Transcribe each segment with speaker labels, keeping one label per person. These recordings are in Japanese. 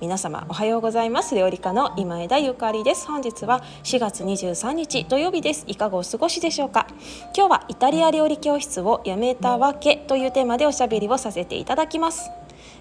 Speaker 1: 皆様おはようございます。料理家の今枝ゆかりです。本日は4月23日土曜日です。いかがお過ごしでしょうか？今日はイタリア料理教室をやめたわけというテーマでおしゃべりをさせていただきます。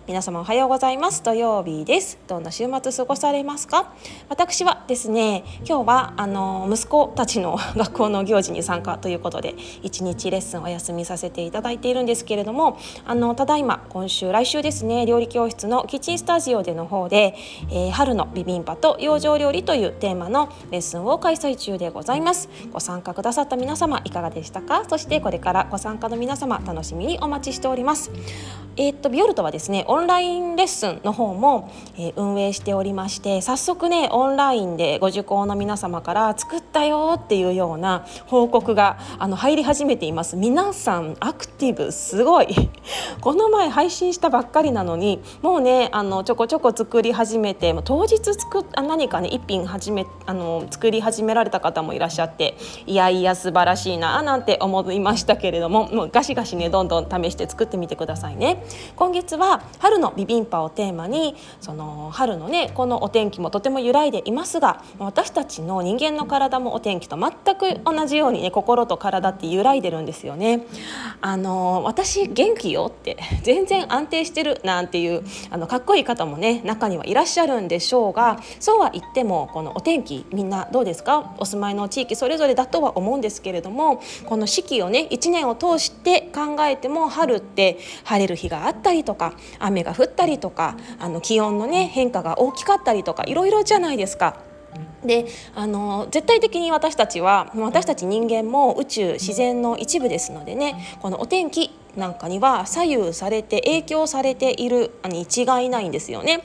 Speaker 1: 皆様おはようございます。土曜日です。どんな週末過ごされますか？私はですね今日はあの息子たちの学校の行事に参加ということで一日レッスンお休みさせていただいているんですけれどもあのただいま今週来週ですね料理教室のキッチンスタジオでの方で、えー、春のビビンパと養生料理というテーマのレッスンを開催中でございます。ご参加くださった皆様いかがでしたか？そしてこれからご参加の皆様楽しみにお待ちしております。えー、っとビオルトはですねオンラインレッスンの方も、えー、運営しておりまして早速ねオンラインでご受講の皆様から作ったよっていうような報告があの入り始めています皆さんアクティブすごい この前配信したばっかりなのにもうねあのちょこちょこ作り始めて当日作っ何かね一品始めあの作り始められた方もいらっしゃっていやいや素晴らしいななんて思いましたけれどももうガシガシねどんどん試して作ってみてくださいね。今月は春のビビンパをテーマにその春のねこのお天気もとても揺らいでいますが私たちの人間の体もお天気と全く同じようにね心と体って揺らいでるんですよね。あの私元気よって全然安定してるなんていうあのかっこいい方もね中にはいらっしゃるんでしょうがそうは言ってもこのお天気みんなどうですか？お住まいの地域それぞれだとは思うんですけれどもこの四季をね1年を通して考えても春って晴れる日があったりとか雨が降ったりとかあの気温のね変化が大きかったりとかいろいろじゃないですか。であの絶対的に私たちは私たち人間も宇宙自然の一部ですのでねこのお天気なんかには左右されて影響されているに違いないんですよね。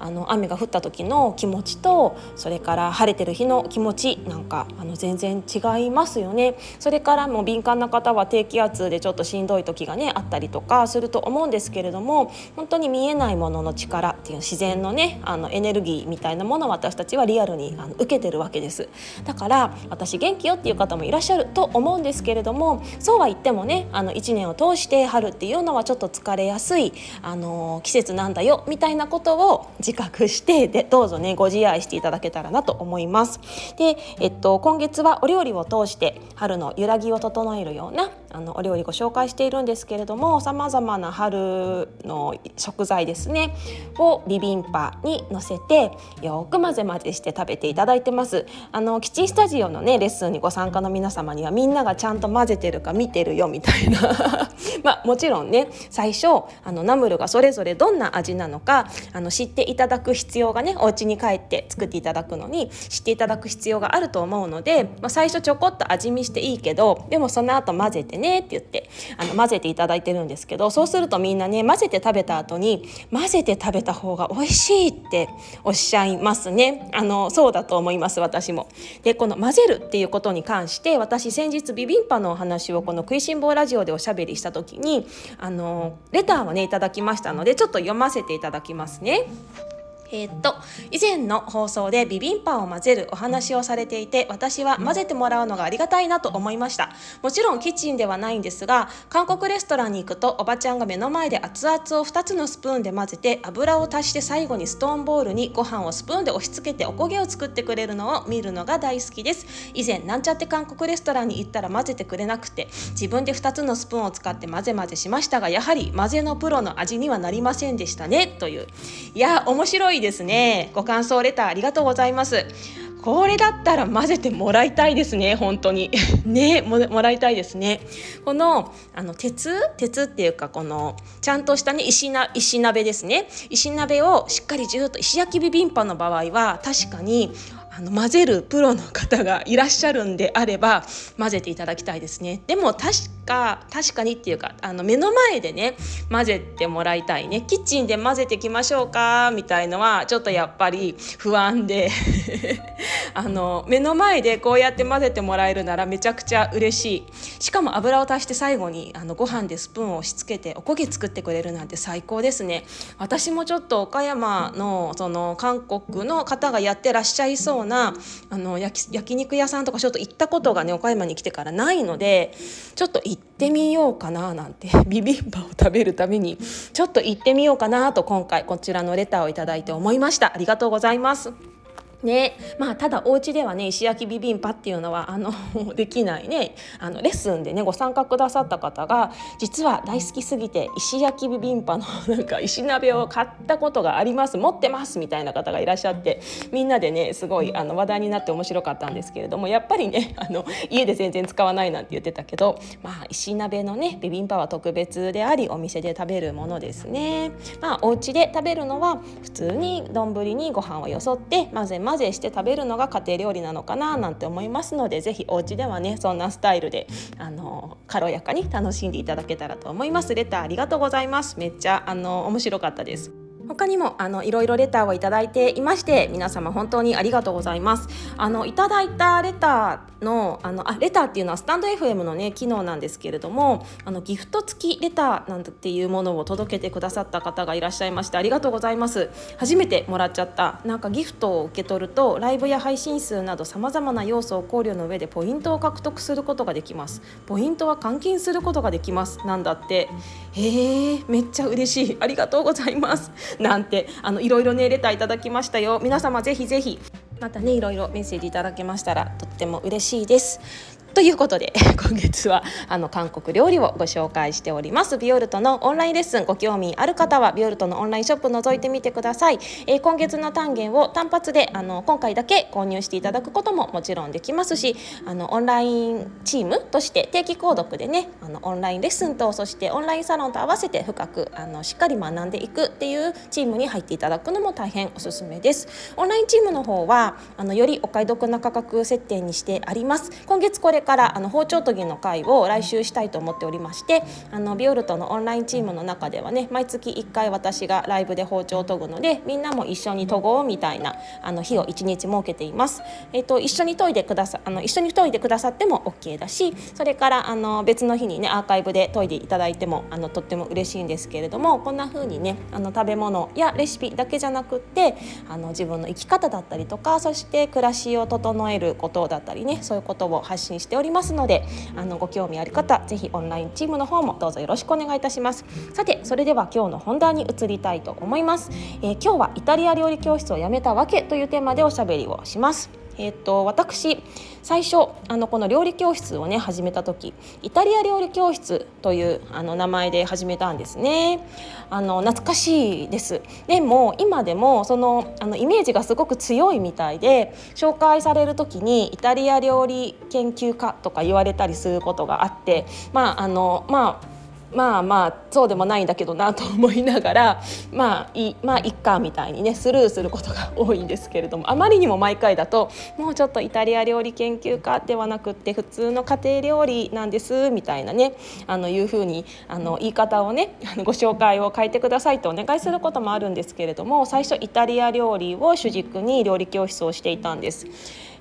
Speaker 1: あの雨が降った時の気持ちとそれから晴れてる日の気持ちなんかあの全然違いますよね。それからもう敏感な方は低気圧でちょっとしんどい時がねあったりとかすると思うんですけれども本当に見えないものの力っていう自然のねあのエネルギーみたいなものを私たちはリアルにあの受けてるわけです。だから私元気よっていう方もいらっしゃると思うんですけれどもそうは言ってもねあの1年を通して春っていうのはちょっと疲れやすいあの季節なんだよみたいなことを自覚してでどうぞねご自愛していただけたらなと思います。で、えっと、今月はお料理を通して春の揺らぎを整えるようなあのお料理ご紹介しているんですけれどもさまざまな春の食材ですねをビビンパにのせてよく混ぜ混ぜして食べていただいてますあのキッチンスタジオのねレッスンにご参加の皆様にはみんながちゃんと混ぜてるか見てるよみたいな まあもちろんね最初あのナムルがそれぞれどんな味なのかあの知っていただく必要がねお家に帰って作っていただくのに知っていただく必要があると思うので、まあ、最初ちょこっと味見していいけどでもその後混ぜてねって言ってあの混ぜていただいてるんですけどそうするとみんなね混ぜて食べた後に混ぜて食べた方が美味しいっておっしゃいますねあのそうだと思います私も。でこの混ぜるっていうことに関して私先日ビビンパのお話をこの「食いしん坊ラジオ」でおしゃべりした時にあのレターをねいただきましたのでちょっと読ませていただきますね。えー、っと以前の放送でビビンパを混ぜるお話をされていて私は混ぜてもらうのがありがたいなと思いました。もちろんキッチンではないんですが韓国レストランに行くとおばちゃんが目の前で熱々を2つのスプーンで混ぜて油を足して最後にストーンボールにご飯をスプーンで押し付けておこげを作ってくれるのを見るのが大好きです。以前なんちゃって韓国レストランに行ったら混ぜてくれなくて自分で2つのスプーンを使って混ぜ混ぜしましたがやはり混ぜのプロの味にはなりませんでしたねという。いや面白いですね。ご感想レターありがとうございます。これだったら混ぜてもらいたいですね本当に。ねもらいたいですね。このあの鉄？鉄っていうかこのちゃんとしたね石な石鍋ですね。石鍋をしっかりじゅっと石焼きビビンパの場合は確かにあの混ぜるプロの方がいらっしゃるんであれば混ぜていただきたいですね。でも確か確かにっていうかあの目の前でね混ぜてもらいたいね。キッチンで混ぜていきましょうかみたいのはちょっとやっぱり不安で。あの目の前でこうやって混ぜてもらえるならめちゃくちゃ嬉しい。しかも油を足して最後にあのご飯でスプーンを押し付けておこげ作ってくれるなんて最高ですね。私もちょっと岡山のその韓国の方がやってらっしゃいそうなあの焼焼肉屋さんとかちょっと行ったことがね岡山に来てからないのでちょっと行ってみようかななんて ビビンバを食べるためにちょっと行ってみようかなと今回こちらのレターを頂いて思いました。ありがとうございます。ね。まあ、ただお家ではね石焼きビビンパっていうのはあの できないね。あのレッスンでねご参加くださった方が実は大好きすぎて石焼きビビンパの なんか石鍋を買ったことがあります。持ってますみたいな方がいらっしゃってみんなでねすごいあの話題になって面白かったんですけれどもやっぱりね あの家で全然使わないなんて言ってたけど、まあ、石鍋のねビビンパは特別でありお店で食べるものですね。まあ、お家で食べるのは普通に丼にご飯をよそって混ぜ混ぜ混ぜして食べるのが家庭料理なのかななんて思いますので是非お家ではねそんなスタイルであの軽やかに楽しんでいただけたらと思います。レターありがとうございます。めっちゃあの面白かったです他にもあのいろいろレターをいただいていまして皆様本当にありがとうございます。あのいただいたレターのあのあレターっていうのはスタンド FM のね機能なんですけれどもあのギフト付きレターなんていうものを届けてくださった方がいらっしゃいましてありがとうございます。初めてもらっちゃったなんかギフトを受け取るとライブや配信数などさまざまな要素を考慮の上でポイントを獲得することができます。ポイントは換金することができます。なんだって。へえめっちゃ嬉しい。ありがとうございます。なんてあのいろいろねレターいただきましたよ。皆様ぜひぜひまたねいろいろメッセージいただけましたらとっても嬉しいです。ということで 今月はあの韓国料理をご紹介しております。ビオルトのオンラインレッスン。ご興味ある方はビオルトのオンラインショップ覗いてみてください、えー、今月の単元を単発であの今回だけ購入していただくことももちろんできますしあのオンラインチームとして定期購読でねあのオンラインレッスンとそしてオンラインサロンと合わせて深くあのしっかり学んでいくっていうチームに入っていただくのも大変おすすめです。オンラインチームの方はあのよりお買い得な価格設定にしてあります。今月これからあの包丁研ぎの会を来週したいと思っておりましてあのビオルトのオンラインチームの中ではね毎月1回私がライブで包丁を研ぐのでみんなも一緒に研ごうみたいなあの日を1日設けています。えっ、と一緒に研いでくださあの一緒に研いでくださっても OK だしそれからあの別の日にねアーカイブで研いでいただいてもあのとっても嬉しいんですけれどもこんな風にねあの食べ物やレシピだけじゃなくってあの自分の生き方だったりとかそして暮らしを整えることだったりねそういうことを発信してておりますのであのご興味ある方ぜひオンラインチームの方もどうぞよろしくお願いいたします。さてそれでは今日の本題に移りたいと思います、えー、今日はイタリア料理教室を辞めたわけというテーマでおしゃべりをします。えーと、私最初あのこの料理教室をね始めた時イタリア料理教室というあの名前で始めたんですね。あの懐かしいです。でも今でもそのあのイメージがすごく強いみたいで紹介される時にイタリア料理研究家とか言われたりすることがあってまああのまあまあまあそうでもないんだけどなと思いながら まあいまあいっかみたいにねスルーすることが多いんですけれどもあまりにも毎回だともうちょっとイタリア料理研究家ではなくって普通の家庭料理なんですみたいなねあのいうふうにあの言い方をねご紹介を変えてくださいとお願いすることもあるんですけれども最初イタリア料理を主軸に料理教室をしていたんです。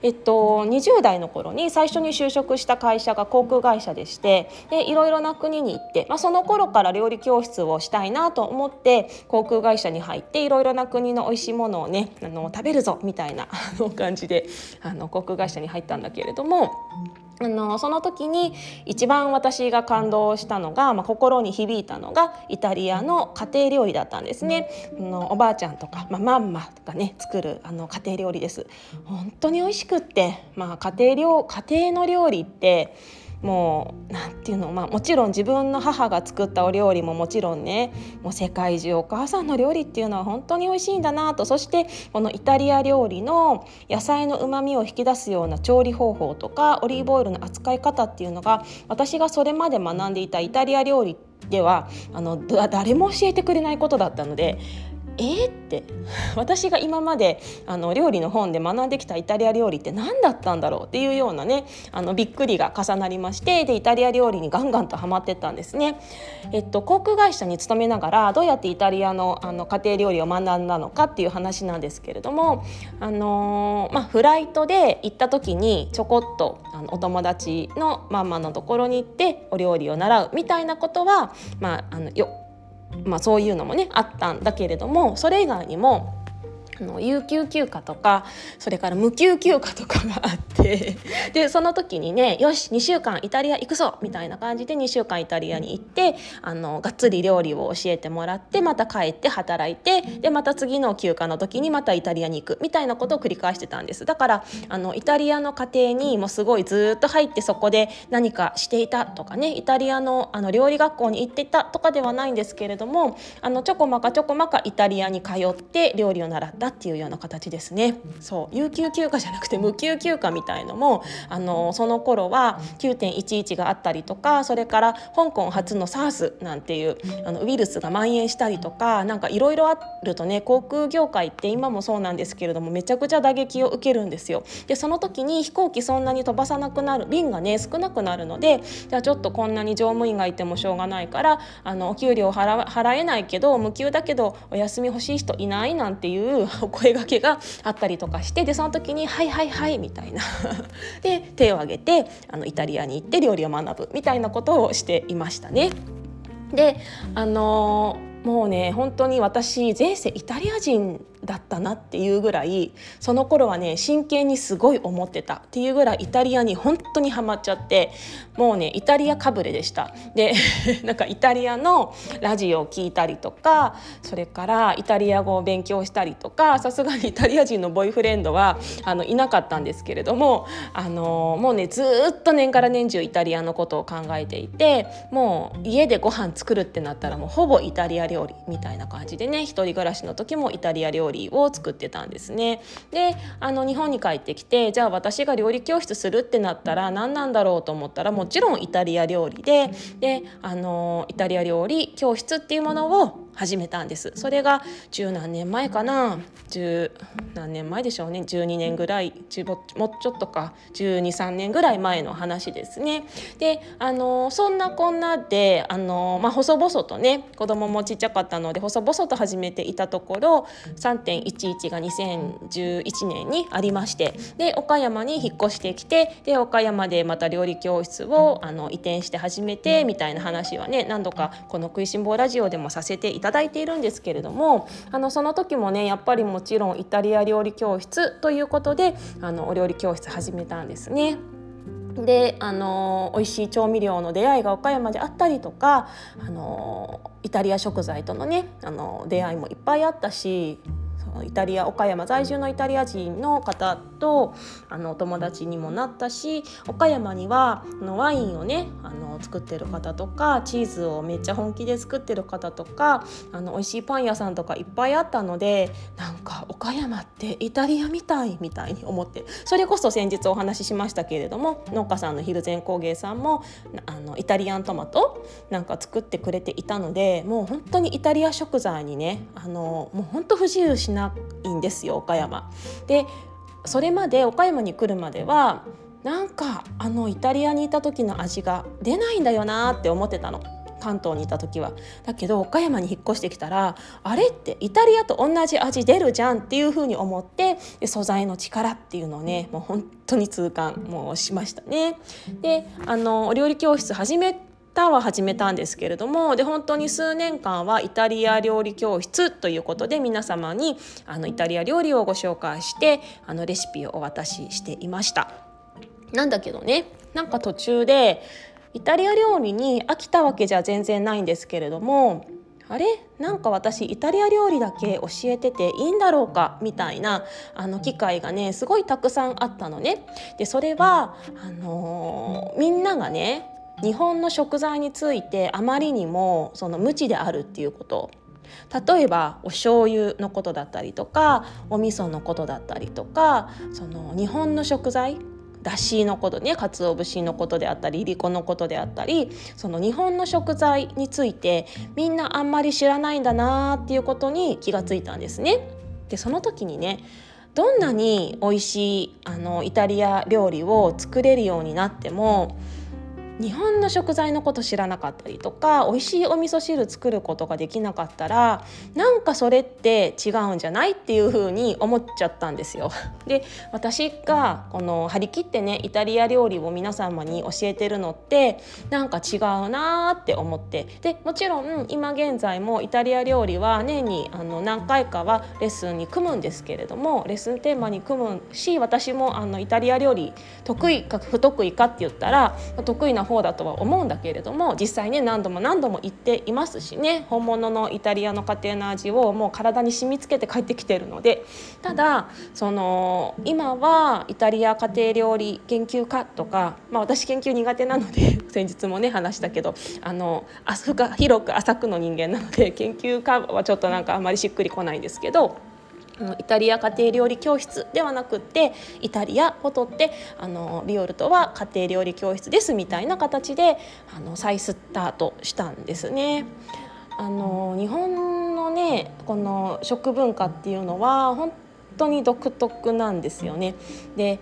Speaker 1: えっと、20代の頃に最初に就職した会社が航空会社でしてでいろいろな国に行って、まあ、その頃から料理教室をしたいなと思って航空会社に入っていろいろな国の美味しいものをねあの食べるぞみたいな感じであの航空会社に入ったんだけれども。あのその時に一番私が感動したのが、まあ、心に響いたのがイタリアの家庭料理だったんですね。あのおばあちゃんとか、まあ、マンマとかね作るあの家庭料理です。本当に美味しくって、まあ、家庭料家庭の料理ってもう何て言うの、まあ、もちろん自分の母が作ったお料理ももちろんねもう世界中お母さんの料理っていうのは本当に美味しいんだなと。そしてこのイタリア料理の野菜のうまみを引き出すような調理方法とかオリーブオイルの扱い方っていうのが私がそれまで学んでいたイタリア料理ではあの誰も教えてくれないことだったのでえー、って私が今まであの料理の本で学んできたイタリア料理って何だったんだろうっていうようなねあのびっくりが重なりましてでイタリア料理にガンガンとハマってったんですね。えっと、航空会社に勤めながらどうやってイタリアのあの家庭料理を学んだのかっていう話なんですけれども、あのー、まあ、フライトで行った時にちょこっとあのお友達のママのところに行ってお料理を習うみたいなことは、まあ、あのよまあ、そういうのもねあったんだけれどもそれ以外にもあの有給休暇とかそれから無給休暇とかがあって でその時にねよし2週間イタリア行くぞみたいな感じで2週間イタリアに行ってあのがっつり料理を教えてもらってまた帰って働いてでまた次の休暇の時にまたイタリアに行くみたいなことを繰り返してたんです。だからあのイタリアの家庭にもすごいずっと入ってそこで何かしていたとかねイタリアのあの料理学校に行ってたとかではないんですけれどもあのちょこまかちょこまかイタリアに通って料理を習ったっていうような形ですねそう有給休暇じゃなくて無給休暇みたいのもあのその頃は9.11があったりとかそれから香港初の SARS なんていうあのウイルスが蔓延したりとかなんかいろいろあるとね航空業界って今もそうなんですけれどもめちゃくちゃ打撃を受けるんですよ。でその時に飛行機そんなに飛ばさなくなる便がね少なくなるのでじゃあちょっとこんなに乗務員がいてもしょうがないからあのお給料払払えないけど無給だけどお休み欲しい人いないなんていうお声がけがあったりとかしてでその時に「はいはいはい」みたいな で手を挙げてあのイタリアに行って料理を学ぶみたいなことをしていましたね。であのー、もうね本当に私前世イタリア人だったなっていうぐらいその頃はね真剣にすごい思ってた。っていうぐらいイタリアに本当にハマっちゃってもうねイタリアかぶれでした。で なんかイタリアのラジオを聞いたりとかそれからイタリア語を勉強したりとかさすがにイタリア人のボイフレンドはあのいなかったんですけれどもあのもうねずっと年から年中イタリアのことを考えていてもう家でご飯作るってなったらもうほぼイタリア料理みたいな感じでね一人暮らしの時もイタリア料理理を作ってたんですね。であの日本に帰ってきてじゃあ私が料理教室するってなったら何なんだろうと思ったらもちろんイタリア料理でであのイタリア料理教室っていうものを始めたんです。それが十何年前かな。十何年前でしょうね。12年ぐらい。もうちょっとか。123年ぐらい前の話ですね。であのそんなこんなであの、まあ、細々とね子供もちっちゃかったので細々と始めていたところ3.11が2011年にありましてで岡山に引っ越してきてで岡山でまた料理教室をあの移転して始めてみたいな話はね何度かこの「食いしん坊ラジオ」でもさせていただいているんですけれどもあのその時もねやっぱりもちろんイタリア料理教室ということであのお料理教室始めたんですね。であの美味しい調味料の出会いが岡山であったりとかあのイタリア食材とのねあの出会いもいっぱいあったしイタリア岡山在住のイタリア人の方とあのお友達にもなったし岡山にはのワインをねあの作ってる方とかチーズをめっちゃ本気で作ってる方とかあの美味しいパン屋さんとかいっぱいあったのでなんか岡山ってイタリアみたいみたいに思ってそれこそ先日お話ししましたけれども農家さんの蒜山工芸さんもあのイタリアントマトなんか作ってくれていたのでもう本当にイタリア食材にねあのもう本当不自由しないんですよ岡山。でそれまで岡山に来るまではなんかあのイタリアにいた時の味が出ないんだよなって思ってたの。関東にいた時はだけど岡山に引っ越してきたらあれってイタリアと同じ味出るじゃんっていうふうに思ってで素材の力っていうのをねもう本当に痛感もうしましたね。であのお料理教室始めタは始めたんですけれどもで本当に数年間はイタリア料理教室ということで皆様にあのイタリア料理をご紹介してあのレシピをお渡ししていました。なんだけどねなんか途中でイタリア料理に飽きたわけじゃ全然ないんですけれどもあれ？なんか私イタリア料理だけ教えてていいんだろうか？みたいなあの機会がねすごいたくさんあったのね。でそれはあのー、みんながね日本の食材についてあまりにもその無知であるっていうこと例えばお醤油のことだったりとかお味噌のことだったりとかその日本の食材だしのことね鰹節のことであったりいりこのことであったりその日本の食材についてみんなあんまり知らないんだなーっていうことに気がついたんですね。でその時にねどんなに美味しいあのイタリア料理を作れるようになっても日本の食材のこと知らなかったりとか美味しいお味噌汁作ることができなかったらなんかそれって違うんじゃないっていうふうに思っちゃったんですよ。で私がこの張り切ってねイタリア料理を皆様に教えてるのってなんか違うなーって思ってでもちろん今現在もイタリア料理は年にあの何回かはレッスンに組むんですけれどもレッスンテーマに組むし私もあのイタリア料理得意か不得意かって言ったら得意な方だとは思うんだけれども実際ね何度も何度も行っていますしね本物のイタリアの家庭の味をもう体に染みつけて帰ってきてるのでただその今はイタリア家庭料理研究家とか、まあ、私研究苦手なので 先日もね話したけどあの広く浅くの人間なので研究家はちょっとなんかあんまりしっくりこないんですけど。イタリア家庭料理教室ではなくってイタリアを取ってあのビオルトは家庭料理教室ですみたいな形であの再スタートしたんですね。あの日本のねこの食文化っていうのは本当に独特なんですよね。で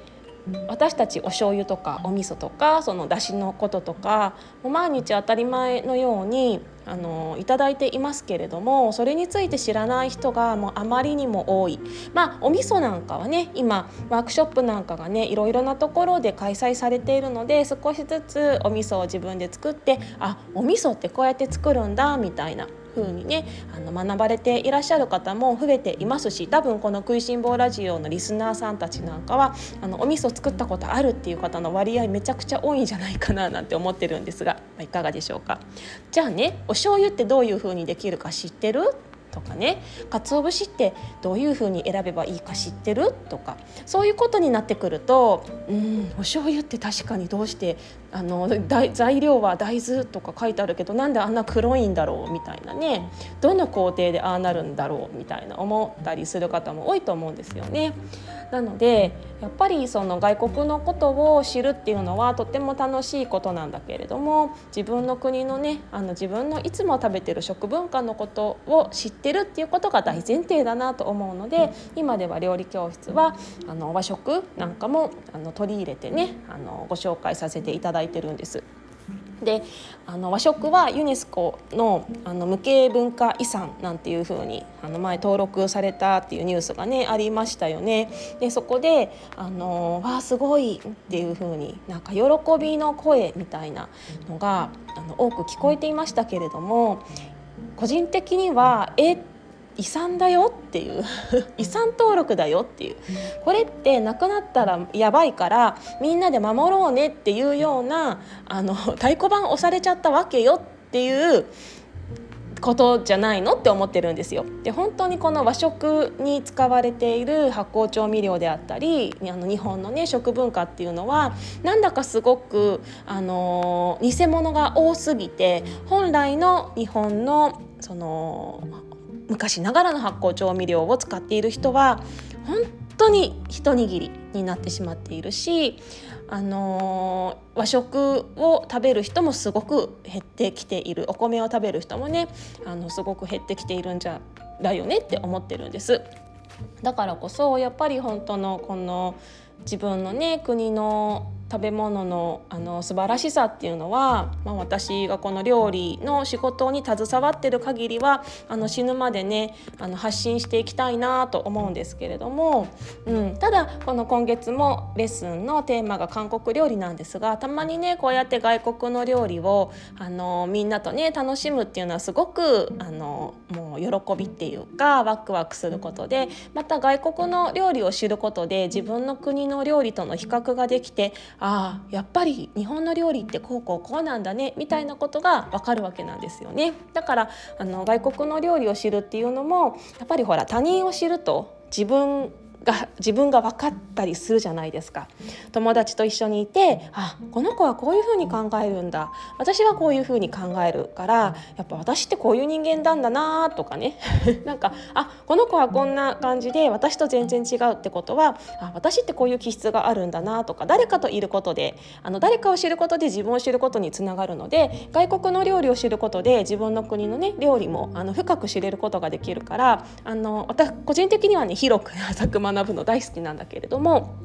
Speaker 1: 私たちお醤油とかお味噌とかその出汁のこととかもう毎日当たり前のようにあのいただいていますけれどもそれについて知らない人がもうあまりにも多い。まあお味噌なんかはね今ワークショップなんかがねいろいろなところで開催されているので少しずつお味噌を自分で作ってあお味噌ってこうやって作るんだみたいな。風にねあの学ばれていらっしゃる方も増えていますし多分この「食いしん坊ラジオ」のリスナーさんたちなんかはあのお味噌作ったことあるっていう方の割合めちゃくちゃ多いんじゃないかななんて思ってるんですが、まあ、いかがでしょうか。じゃあねお醤油ってどういう風にできるか知ってる？とかね鰹節ってどういう風に選べばいいか知ってるとかそういうことになってくるとうんお醤油って確かにどうしてあの材料は大豆とか書いてあるけどなんであんな黒いんだろうみたいなねどの工程でああなるんだろうみたいな思ったりする方も多いと思うんですよね。なのでやっぱりその外国のことを知るっていうのはとても楽しいことなんだけれども自分の国のねあの自分のいつも食べてる食文化のことを知ってるっていうことが大前提だなと思うので今では料理教室はあの和食なんかもあの取り入れてねあのご紹介させていただいてるんです。であの和食はユネスコのあの無形文化遺産なんていうふうにあの前登録されたっていうニュースがねありましたよね。でそこであのわあすごいっていうふうになんか喜びの声みたいなのがあの多く聞こえていましたけれども個人的にはえ遺産だよっていう 遺産登録だよっていうこれってなくなったらやばいからみんなで守ろうねっていうようなあの太鼓判押されちゃったわけよっていうことじゃないのって思ってるんですよ。で本当にこの和食に使われている発酵調味料であったりあの日本のね食文化っていうのはなんだかすごくあの偽物が多すぎて本来の日本のその昔ながらの発酵調味料を使っている人は本当に一握りになってしまっているし、あのー、和食を食べる人もすごく減ってきているお米を食べる人もねあのすごく減ってきているんじゃだよねって思ってるんです。だからこそやっぱり本当のこの自分のね国の食べ物のあの素晴らしさっていうのは、まあ、私がこの料理の仕事に携わってる限りはあの死ぬまでねあの発信していきたいなと思うんですけれども、うん、ただこの今月もレッスンのテーマが韓国料理なんですがたまにねこうやって外国の料理をあのみんなとね楽しむっていうのはすごくあのもう喜びっていうかワクワクすることでまた外国の料理を知ることで自分の国の料理との比較ができてああやっぱり日本の料理ってこうこうこうなんだねみたいなことがわかるわけなんですよね。だからあの外国の料理を知るっていうのもやっぱりほら他人を知ると自分が自分が分かったりするじゃないですか。友達と一緒にいてあこの子はこういうふうに考えるんだ。私はこういうふうに考えるからやっぱ私ってこういう人間なんだなとかね。なんかあこの子はこんな感じで私と全然違うってことはあ私ってこういう気質があるんだなとか誰かといることであの誰かを知ることで自分を知ることにつながるので外国の料理を知ることで自分の国のね料理もあの深く知れることができるからあの私個人的にはね広く浅く学学ぶの大好きなんだけれども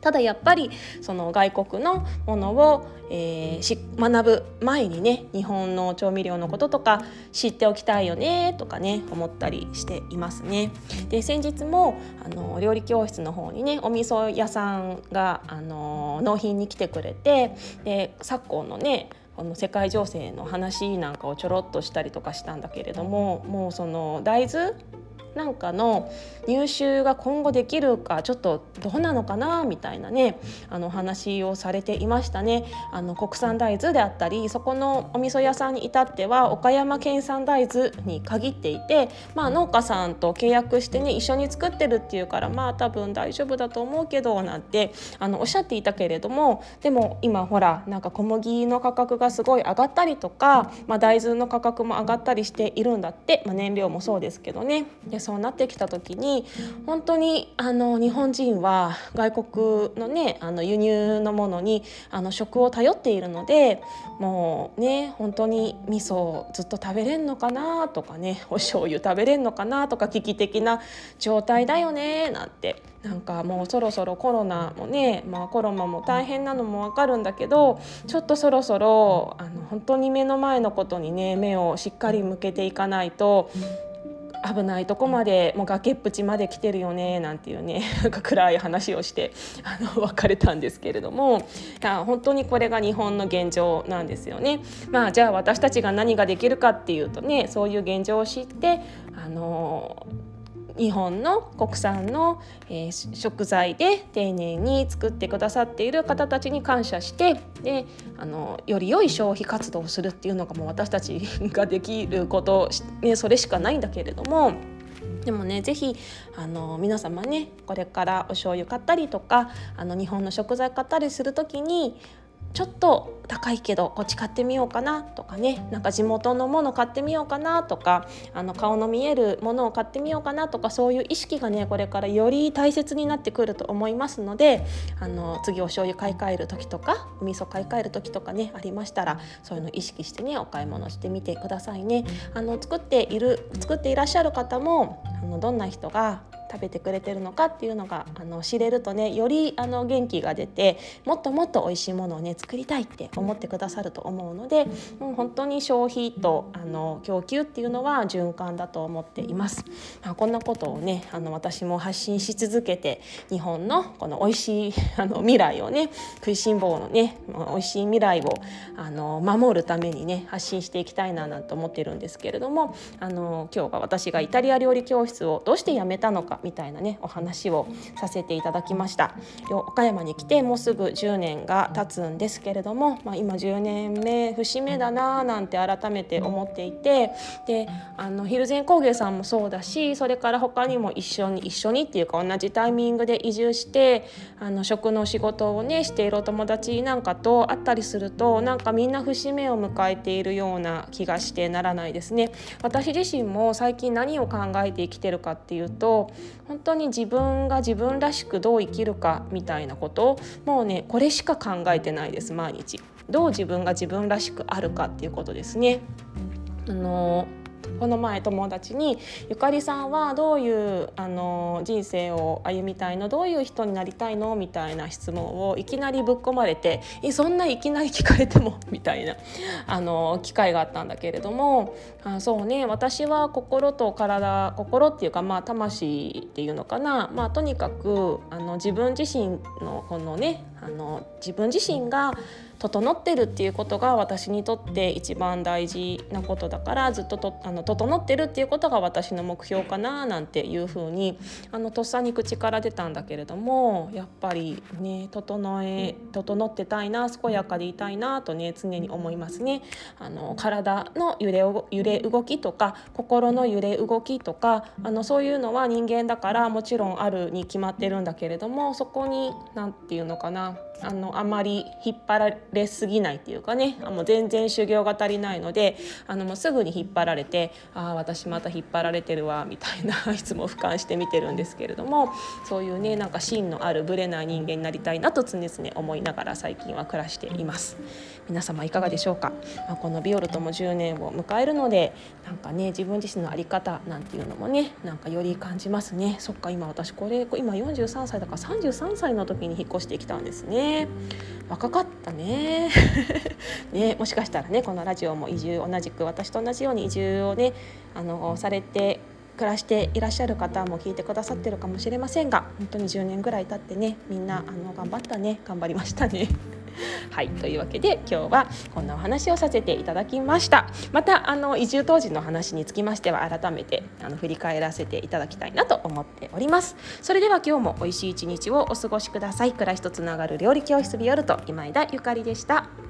Speaker 1: ただやっぱりその外国のものを、えー、し学ぶ前にね日本の調味料のこととか知っておきたいよねとかね思ったりしていますね。で先日もあの料理教室の方にねお味噌屋さんがあの納品に来てくれてで昨今のねこの世界情勢の話なんかをちょろっとしたりとかしたんだけれどももうその大豆なんかの入手が今後できるかちょっとどうなのかなみたいなねあの話をされていましたねあの国産大豆であったりそこのお味噌屋さんに至っては岡山県産大豆に限っていて、まあ、農家さんと契約してね一緒に作ってるっていうからまあ多分大丈夫だと思うけどなんてあのおっしゃっていたけれどもでも今ほらなんか小麦の価格がすごい上がったりとか、まあ、大豆の価格も上がったりしているんだって、まあ、燃料もそうですけどね。でそうなってきた時に本当にあの日本人は外国のねあの輸入のものにあの食を頼っているのでもうね本当に味噌ずっと食べれんのかなとかねお醤油食べれんのかなとか危機的な状態だよねなんてなんかもうそろそろコロナもね、まあ、コロナも大変なのも分かるんだけどちょっとそろそろあの本当に目の前のことにね目をしっかり向けていかないと。危ないとこまでもう崖っぷちまで来てるよねなんていうね なんか暗い話をしてあの別れたんですけれども本当にこれが日本の現状なんですよね。まあ、じゃあ私たちが何ができるかっていうとねそういう現状を知ってあの日本の国産の、えー、食材で丁寧に作ってくださっている方たちに感謝してであのより良い消費活動をするっていうのがもう私たちができること、ね、それしかないんだけれども。でもね是非あの皆様ねこれからお醤油買ったりとかあの日本の食材買ったりする時にちょっと高いけどこっち買ってみようかなとかねなんか地元のもの買ってみようかなとかあの顔の見えるものを買ってみようかなとかそういう意識がねこれからより大切になってくると思いますのであの次お醤油買い替える時とかお味噌買い替える時とかねありましたらそういうの意識してねお買い物してみてくださいね。あの作っている作っていらっしゃる方もあのどんな人が食べてくれてるのかっていうのがあの知れるとねよりあの元気が出てもっともっと美味しいものをね作りたいって思ってくださると思うのでもう本当に消費とあの供給っていうのは循環だと思っています。まあ、こんなことをねあの私も発信し続けて日本のこの美味しい あの未来をね食いしん坊のね美味しい未来をあの守るためにね発信していきたいななんて思ってるんですけれどもあの今日は私がイタリア料理教室をどうして辞めたのかみたいなねお話をさせていただきました岡山に来てもうすぐ10年が経つんですけれども、まあ、今10年目節目だななんて改めて思っていてであの蒜山工芸さんもそうだしそれから他にも一緒に一緒にっていうか同じタイミングで移住してあの食の仕事をねしているお友達なんかと会ったりするとなんかみんな節目を迎えているような気がしてならないですね。私自身も最近何を考えて生きてるかっていうと本当に自分が自分らしくどう生きるかみたいなことをもうねこれしか考えてないです毎日。どう自分が自分らしくあるかっていうことですね。あのこの前友達に「ゆかりさんはどういうあの人生を歩みたいの？どういう人になりたいの?」みたいな質問をいきなりぶっ込まれて「えそんないきなり聞かれても」みたいなあの機会があったんだけれどもあそうね私は心と体心っていうかまあ魂っていうのかな、まあ、とにかくあの自分自身のこのねあの自分自身が整ってるっていうことが私にとって一番大事なことだからずっととあの整ってるっていうことが私の目標かななんていうふうにあのとっさに口から出たんだけれどもやっぱりね整え整ってたいな健やかでいたいなとね常に思いますね。あの体の揺れ揺れ動きとか心の揺れ動きとかあのそういうのは人間だからもちろんあるに決まってるんだけれどもそこに何て言うのかな Пока-пока. あのあまり引っ張られすぎないっていうかね。あもう全然修行が足りないのであのもうすぐに引っ張られてああ私また引っ張られてるわみたいな いつも俯瞰して見てるんですけれどもそういうねなんか芯のあるぶれない人間になりたいなと常々思いながら最近は暮らしています。皆様いかがでしょうか、まあ、このビオルとも10年を迎えるのでなんかね自分自身の在り方なんていうのもねなんかより感じますね。そっか今私これ今43歳だから33歳の時に引っ越してきたんですね。若かったね ねもしかしたらねこのラジオも移住同じく私と同じように移住をねあのされて暮らしていらっしゃる方も聞いてくださってるかもしれませんが本当に10年ぐらい経ってねみんなあの頑張ったね頑張りましたね。はいというわけで今日はこんなお話をさせていただきました。またあの移住当時の話につきましては改めてあの振り返らせていただきたいなと思っております。それでは今日も美味しい一日をお過ごしください。暮らしとつながる料理教室ビオルト今井田ゆかりでした。